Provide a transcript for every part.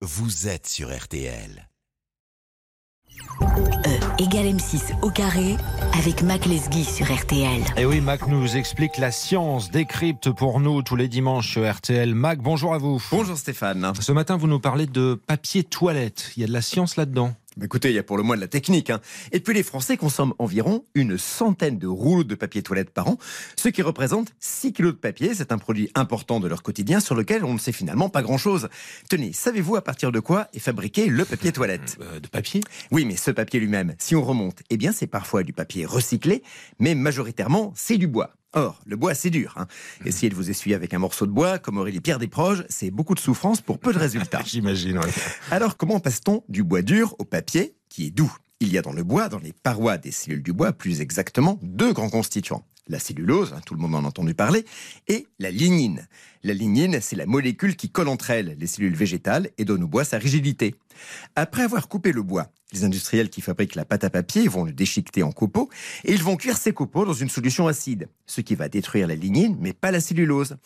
vous êtes sur RTL. E égale M6 au carré avec Mac Lesguy sur RTL. Et oui, Mac nous explique la science, décrypte pour nous tous les dimanches sur RTL. Mac, bonjour à vous. Bonjour Stéphane. Ce matin, vous nous parlez de papier toilette. Il y a de la science là-dedans. Écoutez, il y a pour le moins de la technique. hein. Et puis les Français consomment environ une centaine de rouleaux de papier toilette par an, ce qui représente 6 kilos de papier. C'est un produit important de leur quotidien sur lequel on ne sait finalement pas grand-chose. Tenez, savez-vous à partir de quoi est fabriqué le papier toilette? Euh, de papier? Oui, mais ce papier lui-même, si on remonte, eh bien c'est parfois du papier recyclé, mais majoritairement c'est du bois. Or, le bois, c'est dur. Hein. Essayez de vous essuyer avec un morceau de bois, comme Aurélie Pierre Desproges, c'est beaucoup de souffrance pour peu de résultats. J'imagine. Alors, comment passe-t-on du bois dur au papier qui est doux? Il y a dans le bois, dans les parois des cellules du bois, plus exactement, deux grands constituants. La cellulose, hein, tout le monde en a entendu parler, et la lignine. La lignine, c'est la molécule qui colle entre elles les cellules végétales et donne au bois sa rigidité. Après avoir coupé le bois, les industriels qui fabriquent la pâte à papier vont le déchiqueter en copeaux et ils vont cuire ces copeaux dans une solution acide, ce qui va détruire la lignine mais pas la cellulose.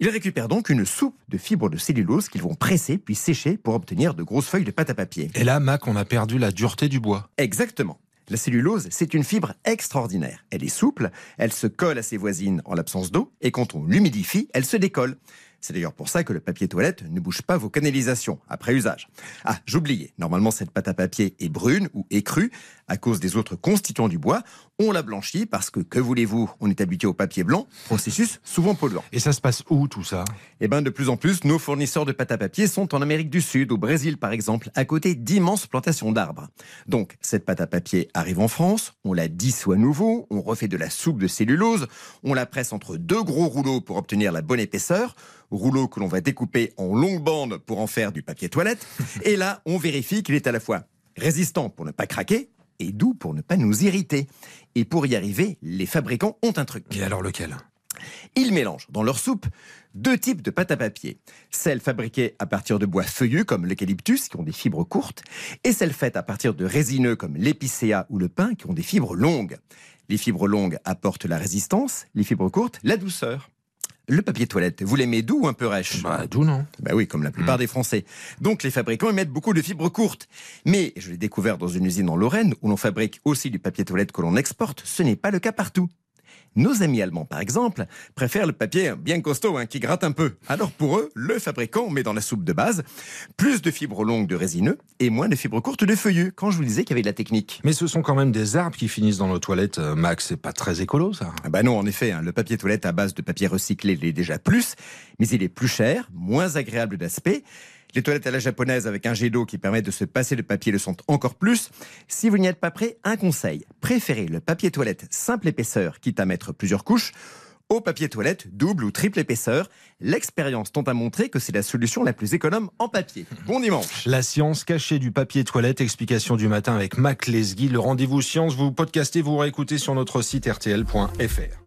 Ils récupèrent donc une soupe de fibres de cellulose qu'ils vont presser puis sécher pour obtenir de grosses feuilles de pâte à papier. Et là, Mac, on a perdu la dureté du bois. Exactement. La cellulose, c'est une fibre extraordinaire. Elle est souple, elle se colle à ses voisines en l'absence d'eau, et quand on l'humidifie, elle se décolle. C'est d'ailleurs pour ça que le papier toilette ne bouge pas vos canalisations après usage. Ah, j'oubliais, normalement cette pâte à papier est brune ou écrue à cause des autres constituants du bois. On la blanchit parce que, que voulez-vous, on est habitué au papier blanc, processus souvent polluant. Et ça se passe où tout ça? Eh bien, de plus en plus, nos fournisseurs de pâte à papier sont en Amérique du Sud, au Brésil par exemple, à côté d'immenses plantations d'arbres. Donc, cette pâte à papier arrive en France, on la dissout à nouveau, on refait de la soupe de cellulose, on la presse entre deux gros rouleaux pour obtenir la bonne épaisseur, rouleau que l'on va découper en longues bandes pour en faire du papier toilette, et là, on vérifie qu'il est à la fois résistant pour ne pas craquer et doux pour ne pas nous irriter. Et pour y arriver, les fabricants ont un truc. Et alors lequel? Ils mélangent dans leur soupe deux types de pâte à papier. Celles fabriquées à partir de bois feuillus comme l'eucalyptus qui ont des fibres courtes et celles faites à partir de résineux comme l'épicéa ou le pin qui ont des fibres longues. Les fibres longues apportent la résistance, les fibres courtes la douceur. Le papier toilette, vous l'aimez doux ou un peu rêche? Bah, d'où non bah oui, comme la plupart des Français. Donc les fabricants émettent beaucoup de fibres courtes. Mais je l'ai découvert dans une usine en Lorraine où l'on fabrique aussi du papier toilette que l'on exporte. Ce n'est pas le cas partout. Nos amis allemands, par exemple, préfèrent le papier bien costaud, hein, qui gratte un peu. Alors pour eux, le fabricant met dans la soupe de base plus de fibres longues de résineux et moins de fibres courtes de feuillus, quand je vous disais qu'il y avait de la technique. Mais ce sont quand même des arbres qui finissent dans nos toilettes, euh, Mac. C'est pas très écolo, ça. Ah bah non, en effet, hein, le papier toilette à base de papier recyclé l'est déjà plus, mais il est plus cher, moins agréable d'aspect. Les toilettes à la japonaise avec un jet d'eau qui permet de se passer le papier le sont encore plus. Si vous n'y êtes pas prêt, un conseil. Préférez le papier toilette simple épaisseur, quitte à mettre plusieurs couches, au papier toilette double ou triple épaisseur. L'expérience tente à montrer que c'est la solution la plus économe en papier. Bon dimanche La science cachée du papier toilette, explication du matin avec Mac Lesguy. Le rendez-vous science, vous podcastez, vous réécoutez sur notre site rtl.fr.